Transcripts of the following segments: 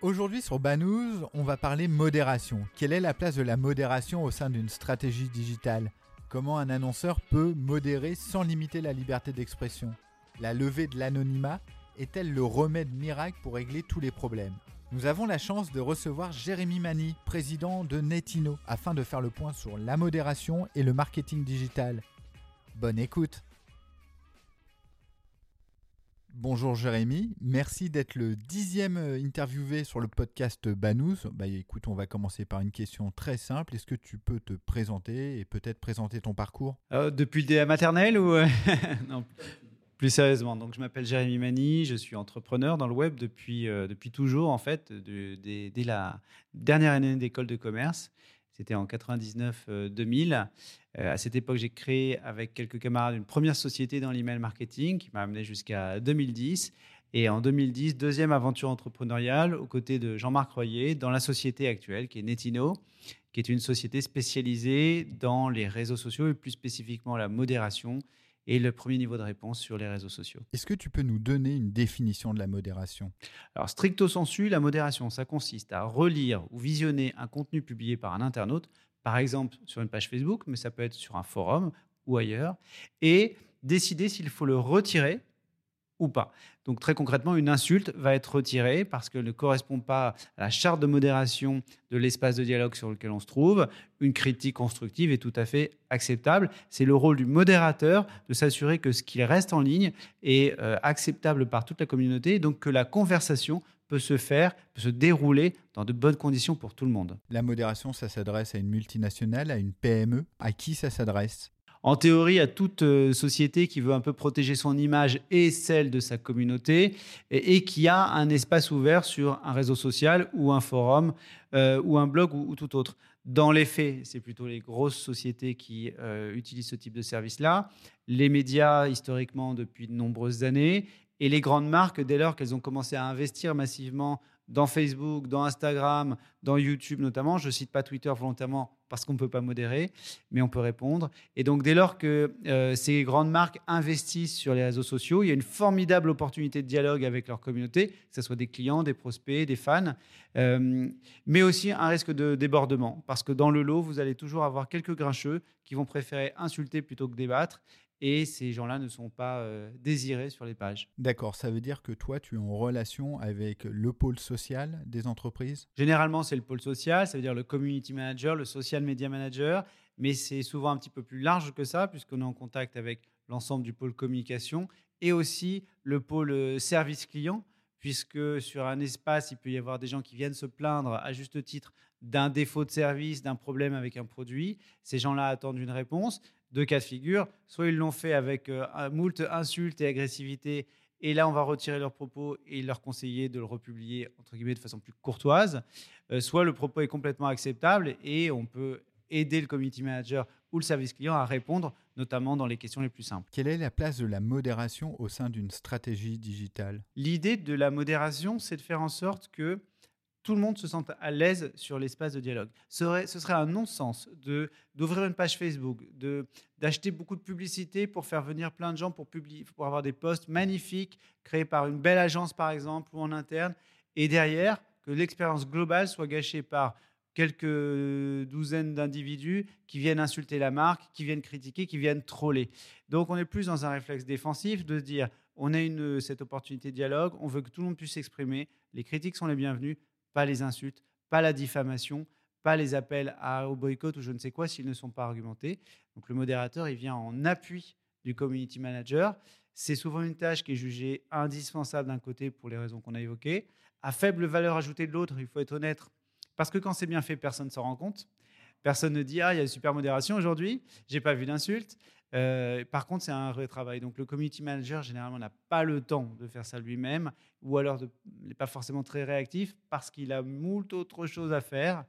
Aujourd'hui sur Banous, on va parler modération. Quelle est la place de la modération au sein d'une stratégie digitale? Comment un annonceur peut modérer sans limiter la liberté d'expression? La levée de l'anonymat est-elle le remède miracle pour régler tous les problèmes? Nous avons la chance de recevoir Jérémy Mani, président de Netino, afin de faire le point sur la modération et le marketing digital. Bonne écoute Bonjour Jérémy, merci d'être le dixième euh, interviewé sur le podcast Banous. Bah écoute, on va commencer par une question très simple. Est-ce que tu peux te présenter et peut-être présenter ton parcours? Euh, Depuis le DA maternel ou euh, non plus sérieusement, donc je m'appelle Jérémy Mani, je suis entrepreneur dans le web depuis, depuis toujours en fait, dès la dernière année d'école de commerce. C'était en 99-2000. Euh, à cette époque, j'ai créé avec quelques camarades une première société dans l'email marketing qui m'a amené jusqu'à 2010. Et en 2010, deuxième aventure entrepreneuriale aux côtés de Jean-Marc Royer dans la société actuelle qui est Netino, qui est une société spécialisée dans les réseaux sociaux et plus spécifiquement la modération et le premier niveau de réponse sur les réseaux sociaux. Est-ce que tu peux nous donner une définition de la modération? Alors, stricto sensu, la modération, ça consiste à relire ou visionner un contenu publié par un internaute, par exemple sur une page Facebook, mais ça peut être sur un forum ou ailleurs, et décider s'il faut le retirer ou pas. Donc très concrètement, une insulte va être retirée parce qu'elle ne correspond pas à la charte de modération de l'espace de dialogue sur lequel on se trouve. Une critique constructive est tout à fait acceptable. C'est le rôle du modérateur de s'assurer que ce qui reste en ligne est euh, acceptable par toute la communauté, donc que la conversation peut se faire, peut se dérouler dans de bonnes conditions pour tout le monde. La modération, ça s'adresse à une multinationale, à une PME. À qui ça s'adresse? En théorie, à toute euh, société qui veut un peu protéger son image et celle de sa communauté et, qui a un espace ouvert sur un réseau social ou un forum euh, ou un blog ou, tout autre. Dans les faits, c'est plutôt les grosses sociétés qui euh, utilisent ce type de service-là, les médias historiquement depuis de nombreuses années et les grandes marques dès lors qu'elles ont commencé à investir massivement dans Facebook, dans Instagram, dans YouTube notamment. Je ne cite pas Twitter volontairement parce qu'on ne peut pas modérer, mais on peut répondre. Et donc dès lors que euh, ces grandes marques investissent sur les réseaux sociaux, il y a une formidable opportunité de dialogue avec leur communauté, que ce soit des clients, des prospects, des fans, euh, mais aussi un risque de débordement, parce que dans le lot, vous allez toujours avoir quelques grincheux qui vont préférer insulter plutôt que débattre et ces gens-là ne sont pas euh, désirés sur les pages. D'accord, ça veut dire que toi, tu es en relation avec le pôle social des entreprises? Généralement, c'est le pôle social, ça veut dire le community manager, le social media manager, mais c'est souvent un petit peu plus large que ça, puisqu'on est en contact avec l'ensemble du pôle communication et aussi le pôle euh, service client, puisque sur un espace, il peut y avoir des gens qui viennent se plaindre à juste titre d'un défaut de service, d'un problème avec un produit. Ces gens-là attendent une réponse deux cas de figure. Soit ils l'ont fait avec euh, un moult insultes et agressivité, et là on va retirer leurs propos et leur conseiller de le republier entre guillemets de façon plus courtoise. Euh, soit le propos est complètement acceptable et on peut aider le community manager ou le service client à répondre, notamment dans les questions les plus simples. Quelle est la place de la modération au sein d'une stratégie digitale? L'idée de la modération, c'est de faire en sorte que tout le monde se sente à l'aise sur l'espace de dialogue. Ce serait, un non-sens d'ouvrir une page Facebook, d'acheter beaucoup de publicité pour faire venir plein de gens pour, publier, pour avoir des posts magnifiques créés par une belle agence, par exemple, ou en interne, et derrière, que l'expérience globale soit gâchée par quelques douzaines d'individus qui viennent insulter la marque, qui viennent critiquer, qui viennent troller. Donc on est plus dans un réflexe défensif de dire on a cette opportunité de dialogue, on veut que tout le monde puisse s'exprimer, les critiques sont les bienvenues, pas les insultes, pas la diffamation, pas les appels à, au boycott ou je ne sais quoi s'ils ne sont pas argumentés. Donc le modérateur, il vient en appui du community manager. C'est souvent une tâche qui est jugée indispensable d'un côté pour les raisons qu'on a évoquées. À faible valeur ajoutée de l'autre, il faut être honnête, parce que quand c'est bien fait, personne ne s'en rend compte. Personne ne dit Ah, il y a une super modération aujourd'hui, j'ai pas vu d'insultes. Euh, par contre, c'est un vrai travail. Donc, le community manager, généralement, n'a pas le temps de faire ça lui-même, ou alors n'est pas forcément très réactif parce qu'il a moult autres choses à faire.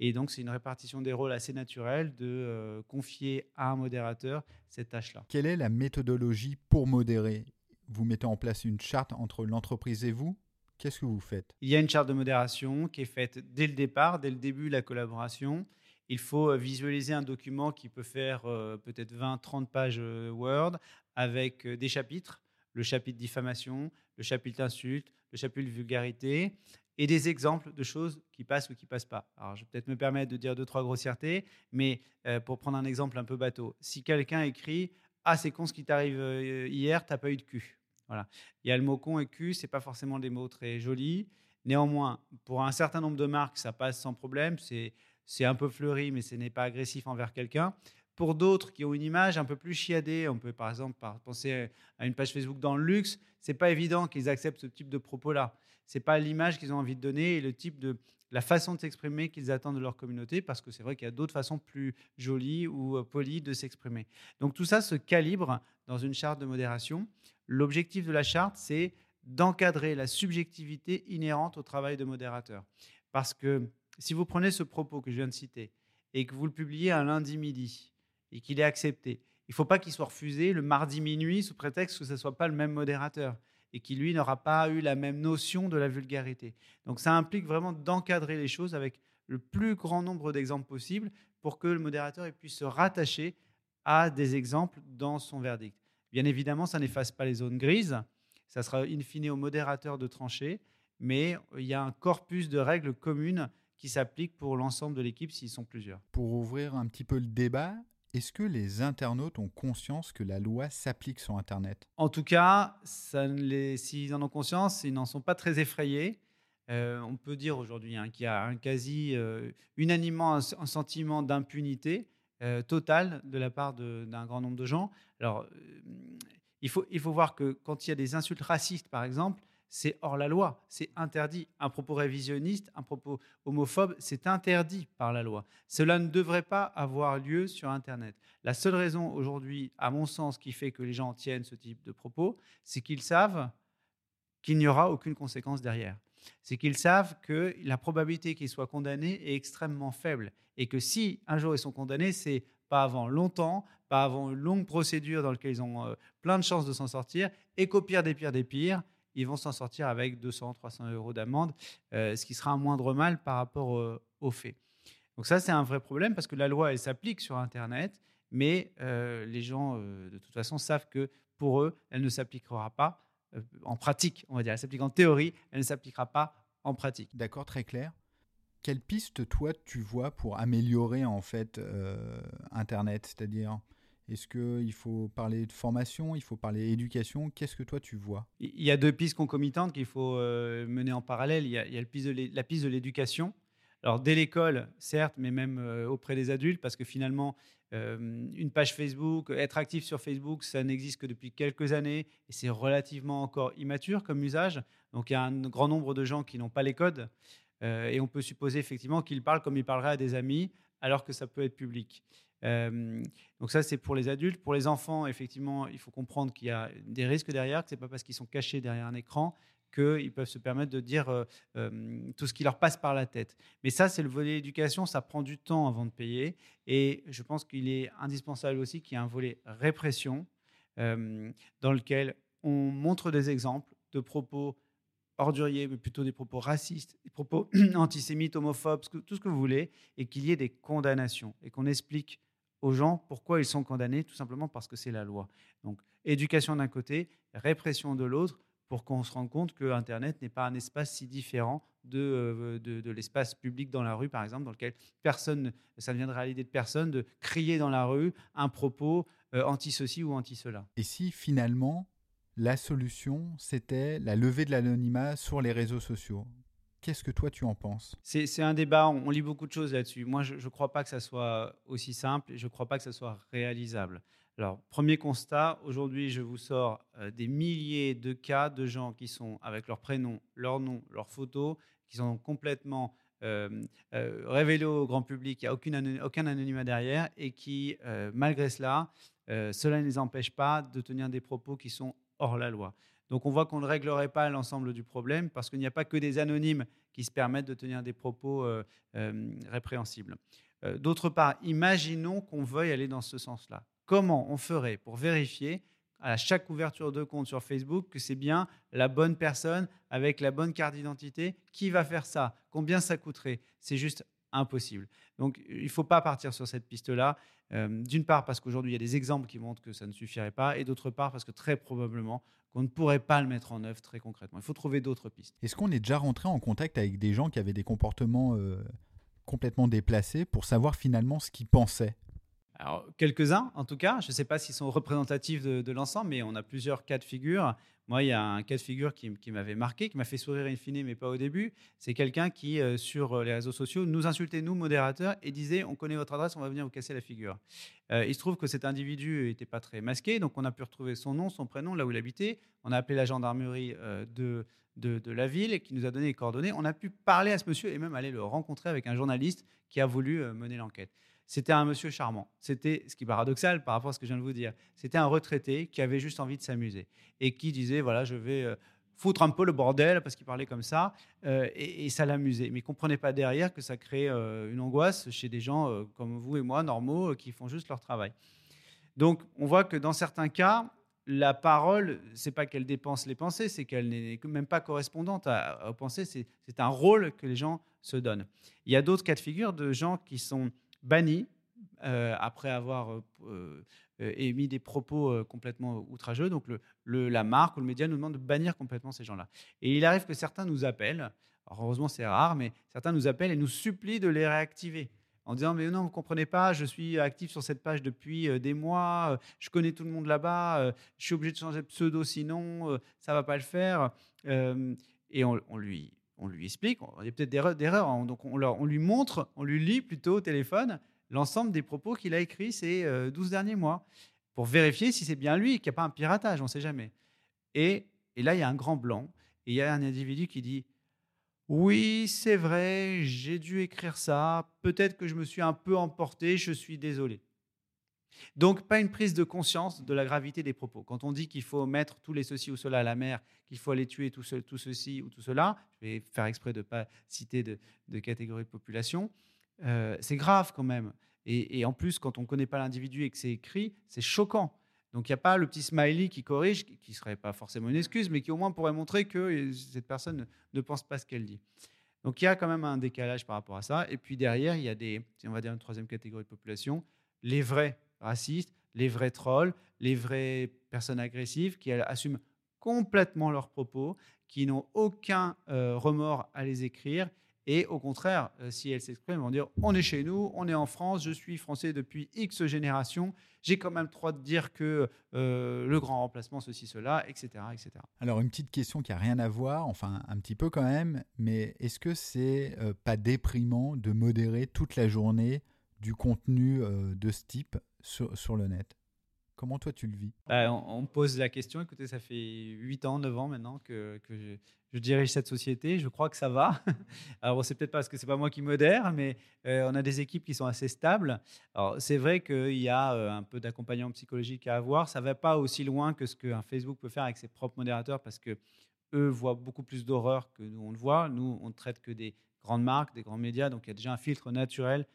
Et donc, c'est une répartition des rôles assez naturelle de euh, confier à un modérateur cette tâche-là. Quelle est la méthodologie pour modérer? Vous mettez en place une charte entre l'entreprise et vous Qu'est-ce que vous faites? Il y a une charte de modération qui est faite dès le départ, dès le début de la collaboration il faut euh, visualiser un document qui peut faire euh, peut-être 20-30 pages euh, Word avec des chapitres, le chapitre diffamation, le chapitre insulte, le chapitre vulgarité, et des exemples de choses qui passent ou qui passent pas. Alors, je vais peut-être me permettre de dire deux, trois grossièretés, mais pour prendre un exemple un peu bateau, si quelqu'un écrit Ah, c'est con ce qui t'arrive hier, t'as pas eu de cul. Voilà. Il y a le mot con et cul, c'est pas forcément des mots très jolis. Néanmoins, pour un certain nombre de marques, ça passe sans problème. C'est un peu fleuri, mais ce n'est pas agressif envers quelqu'un. Pour d'autres qui ont une image un peu plus chiadée, on peut par exemple penser à une page Facebook dans le luxe, c'est pas évident qu'ils acceptent ce type de propos-là. C'est pas l'image qu'ils ont envie de donner et le type de la façon de s'exprimer qu'ils attendent de leur communauté, parce que c'est vrai qu'il y a d'autres façons plus jolies ou euh, polies de s'exprimer. Donc tout ça se calibre dans une charte de modération. L'objectif de la charte, c'est d'encadrer la subjectivité inhérente au travail de modérateur. Parce que si vous prenez ce propos que je viens de citer et que vous le publiez un lundi midi et qu'il est accepté, il ne faut pas qu'il soit refusé le mardi minuit sous prétexte que ce ne soit pas le même modérateur et qui, lui, n'aura pas eu la même notion de la vulgarité. Donc ça implique vraiment d'encadrer les choses avec le plus grand nombre d'exemples possibles pour que le modérateur puisse se rattacher à des exemples dans son verdict. Bien évidemment, ça n'efface pas les zones grises, ça sera in fine au modérateur de trancher, mais il y a un corpus de règles communes qui s'appliquent pour l'ensemble de l'équipe s'ils sont plusieurs. Pour ouvrir un petit peu le débat, est-ce que les internautes ont conscience que la loi s'applique sur Internet? En tout cas, s'ils en ont conscience, ils n'en sont pas très effrayés. Euh, on peut dire aujourd'hui hein, qu'il y a un quasi euh, unanimement un, sentiment d'impunité euh, totale de la part d'un grand nombre de gens. Alors, il faut, il faut voir que quand il y a des insultes racistes, par exemple, c'est hors la loi, c'est interdit. Un propos révisionniste, un propos homophobe, c'est interdit par la loi. Cela ne devrait pas avoir lieu sur Internet. La seule raison aujourd'hui, à mon sens, qui fait que les gens tiennent ce type de propos, c'est qu'ils savent qu'il n'y aura aucune conséquence derrière. C'est qu'ils savent que la probabilité qu'ils soient condamnés est extrêmement faible et que si un jour ils sont condamnés, c'est pas avant longtemps, pas avant une longue procédure dans laquelle ils ont euh, plein de chances de s'en sortir et qu'au pire des pires des pires, ils vont s'en sortir avec 200, 300 euros d'amende, euh, ce qui sera un moindre mal par rapport aux faits. Donc ça, c'est un vrai problème parce que la loi, elle s'applique sur Internet, mais euh, les gens, euh, de toute façon, savent que pour eux, elle ne s'appliquera pas en pratique, on va dire. Elle s'applique en théorie, elle ne s'appliquera pas en pratique. D'accord, très clair. Quelle piste, toi, tu vois pour améliorer, en fait, Internet? C'est-à-dire est-ce qu'il faut parler de formation, il faut parler éducation? Qu'est-ce que toi tu vois? Il y a deux pistes concomitantes qu'il faut euh, mener en parallèle. Il y a, la piste de l'éducation. Alors dès l'école, certes, mais même euh, auprès des adultes, parce que finalement, euh, une page Facebook, être actif sur Facebook, ça n'existe que depuis quelques années et c'est relativement encore immature comme usage. Donc il y a un grand nombre de gens qui n'ont pas les codes et on peut supposer effectivement qu'ils parlent comme ils parleraient à des amis, alors que ça peut être public. Donc ça, c'est pour les adultes. Pour les enfants, effectivement, il faut comprendre qu'il y a des risques derrière, que ce n'est pas parce qu'ils sont cachés derrière un écran qu'ils peuvent se permettre de dire tout ce qui leur passe par la tête. Mais ça, c'est le volet éducation, ça prend du temps avant de payer. Et je pense qu'il est indispensable aussi qu'il y ait un volet répression dans lequel on montre des exemples de propos mais plutôt des propos racistes, des propos antisémites, homophobes, tout ce que vous voulez, et qu'il y ait des condamnations et qu'on explique aux gens pourquoi ils sont condamnés, tout simplement parce que c'est la loi. Donc, éducation d'un côté, répression de l'autre, pour qu'on se rende compte que Internet n'est pas un espace si différent de, euh, de, l'espace public dans la rue, par exemple, dans lequel personne, ça ne viendrait à l'idée de personne de crier dans la rue un propos euh, anti-ceci ou anti-cela. Et si finalement, la solution, c'était la levée de l'anonymat sur les réseaux sociaux Qu'est-ce que toi tu en penses? C'est un débat, on, lit beaucoup de choses là-dessus. Moi, je ne crois pas que ça soit aussi simple et je ne crois pas que ça soit réalisable. Alors, premier constat, aujourd'hui, je vous sors euh, des milliers de cas de gens qui sont avec leur prénom, leur nom, leur photo, qui sont complètement euh, euh, révélés au grand public, il n'y a aucun anonymat derrière, et qui, malgré cela, cela ne les empêche pas de tenir des propos qui sont hors la loi. Donc on voit qu'on ne réglerait pas l'ensemble du problème parce qu'il n'y a pas que des anonymes qui se permettent de tenir des propos euh, euh, répréhensibles. Euh, d'autre part, imaginons qu'on veuille aller dans ce sens-là. Comment on ferait pour vérifier à chaque ouverture de compte sur Facebook que c'est bien la bonne personne avec la bonne carte d'identité? Qui va faire ça? Combien ça coûterait? C'est juste impossible. Donc, il ne faut pas partir sur cette piste-là. Euh, d'une part, parce qu'aujourd'hui, il y a des exemples qui montrent que ça ne suffirait pas, et d'autre part, parce que très probablement, qu'on ne pourrait pas le mettre en œuvre très concrètement. Il faut trouver d'autres pistes. Est-ce qu'on est déjà rentré en contact avec des gens qui avaient des comportements euh, complètement déplacés pour savoir finalement ce qu'ils pensaient? Alors, quelques-uns, en tout cas. Je ne sais pas s'ils sont représentatifs de, l'ensemble, mais on a plusieurs cas de figure. Moi, il y a un cas de figure qui, m'avait marqué, qui m'a fait sourire in fine, mais pas au début. C'est quelqu'un qui, euh, sur les réseaux sociaux, nous insultait, nous, modérateurs, et disait On connaît votre adresse, on va venir vous casser la figure. Euh, il se trouve que cet individu n'était pas très masqué, donc on a pu retrouver son nom, son prénom, là où il habitait. On a appelé la gendarmerie euh, de, de, la ville qui nous a donné les coordonnées. On a pu parler à ce monsieur et même aller le rencontrer avec un journaliste qui a voulu mener l'enquête. C'était un monsieur charmant. C'était, ce qui est paradoxal par rapport à ce que je viens de vous dire, c'était un retraité qui avait juste envie de s'amuser et qui disait voilà, je vais euh, foutre un peu le bordel parce qu'il parlait comme ça euh, et, ça l'amusait. Mais il comprenait pas derrière que ça crée euh, une angoisse chez des gens comme vous et moi, normaux, qui font juste leur travail. Donc, on voit que dans certains cas, la parole, c'est pas qu'elle dépense les pensées, c'est qu'elle n'est même pas correspondante aux pensées. C'est un rôle que les gens se donnent. Il y a d'autres cas de figure de gens qui sont banni euh, après avoir euh, euh, émis des propos complètement outrageux. Donc le, la marque ou le média nous demande de bannir complètement ces gens-là. Et il arrive que certains nous appellent, heureusement c'est rare, mais certains nous appellent et nous supplient de les réactiver en disant mais non vous comprenez pas je suis actif sur cette page depuis des mois je connais tout le monde là-bas je suis obligé de changer de pseudo sinon ça va pas le faire et on, lui on lui explique, il y a peut-être des erreurs, hein. donc on, lui montre, on lui lit plutôt au téléphone l'ensemble des propos qu'il a écrits ces 12 euh, derniers mois, pour vérifier si c'est bien lui, qu'il n'y a pas un piratage, on ne sait jamais. Et, et là, il y a un grand blanc, et il y a un individu qui dit, oui, c'est vrai, j'ai dû écrire ça, peut-être que je me suis un peu emporté, je suis désolé. Donc, pas une prise de conscience de la gravité des propos. Quand on dit qu'il faut mettre tous les ceci ou cela à la mer, qu'il faut aller tuer tout, ceci ou tout cela, je vais faire exprès de ne pas citer de, catégorie de population, euh, c'est grave quand même. Et, en plus, quand on ne connaît pas l'individu et que c'est écrit, c'est choquant. Donc, il n'y a pas le petit smiley qui corrige, qui ne serait pas forcément une excuse, mais qui au moins pourrait montrer que cette personne ne pense pas ce qu'elle dit. Donc, il y a quand même un décalage par rapport à ça. Et puis derrière, il y a des, on va dire une troisième catégorie de population, les vrais racistes, les vrais trolls, les vraies personnes agressives qui assument complètement leurs propos, qui n'ont aucun euh, remords à les écrire. Et au contraire, euh, si elles s'expriment, elles vont dire on est chez nous, on est en France, je suis français depuis X générations, j'ai quand même le droit de dire que euh, le grand remplacement, ceci, cela, etc., etc. Alors, une petite question qui n'a rien à voir, enfin un petit peu quand même, mais est-ce que c'est pas déprimant de modérer toute la journée du contenu de ce type? Sur, le net. Comment toi tu le vis? Bah, on, pose la question, écoutez, ça fait 8 ans, 9 ans maintenant que, je, dirige cette société, je crois que ça va. Alors c'est peut-être parce que c'est pas moi qui modère, mais euh, on a des équipes qui sont assez stables. Alors c'est vrai qu'il y a euh, un peu d'accompagnement psychologique à avoir, ça va pas aussi loin que ce qu'un Facebook peut faire avec ses propres modérateurs parce que eux voient beaucoup plus d'horreur que nous on le voit. Nous on ne traite que des grandes marques, des grands médias, donc il y a déjà un filtre naturel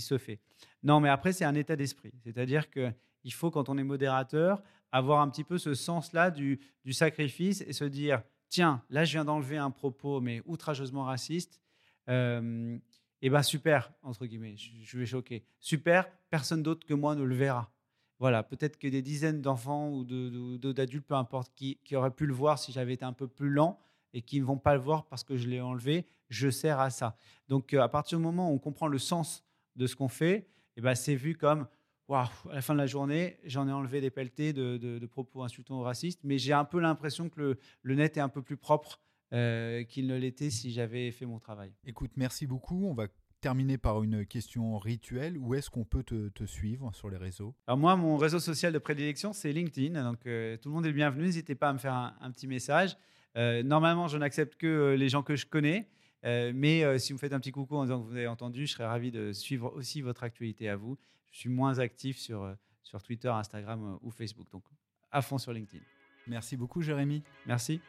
se fait. Non, mais après, c'est un état d'esprit. C'est-à-dire qu'il faut, quand on est modérateur, avoir un petit peu ce sens-là du, sacrifice et se dire tiens, là, je viens d'enlever un propos, mais outrageusement raciste. Euh, et bien, super, entre guillemets, je, vais choquer. Super, personne d'autre que moi ne le verra. Voilà, peut-être que des dizaines d'enfants ou d'adultes, peu importe, qui, qui, auraient pu le voir si j'avais été un peu plus lent et qui ne vont pas le voir parce que je l'ai enlevé, je sers à ça. Donc, euh, à partir du moment où on comprend le sens de ce qu'on fait, et eh ben, c'est vu comme waouh, à la fin de la journée, j'en ai enlevé des pelletés de, propos insultants ou racistes, mais j'ai un peu l'impression que le, net est un peu plus propre euh, qu'il ne l'était si j'avais fait mon travail. Écoute, merci beaucoup. On va terminer par une question rituelle. Où est-ce qu'on peut te, suivre sur les réseaux? Alors moi, mon réseau social de prédilection, c'est LinkedIn. Donc euh, tout le monde est bienvenu. N'hésitez pas à me faire un, petit message. Euh, normalement, je n'accepte que les gens que je connais. Euh, mais euh, si vous me faites un petit coucou en disant que vous avez entendu, je serais ravi de suivre aussi votre actualité à vous. Je suis moins actif sur, euh, sur Twitter, Instagram ou Facebook. Donc, à fond sur LinkedIn. Merci beaucoup, Jérémy. Merci.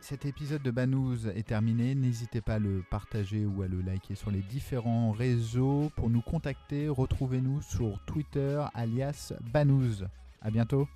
Cet épisode de Banous est terminé. N'hésitez pas à le partager ou à le liker sur les différents réseaux. Pour nous contacter, retrouvez-nous sur Twitter alias Banous. À bientôt.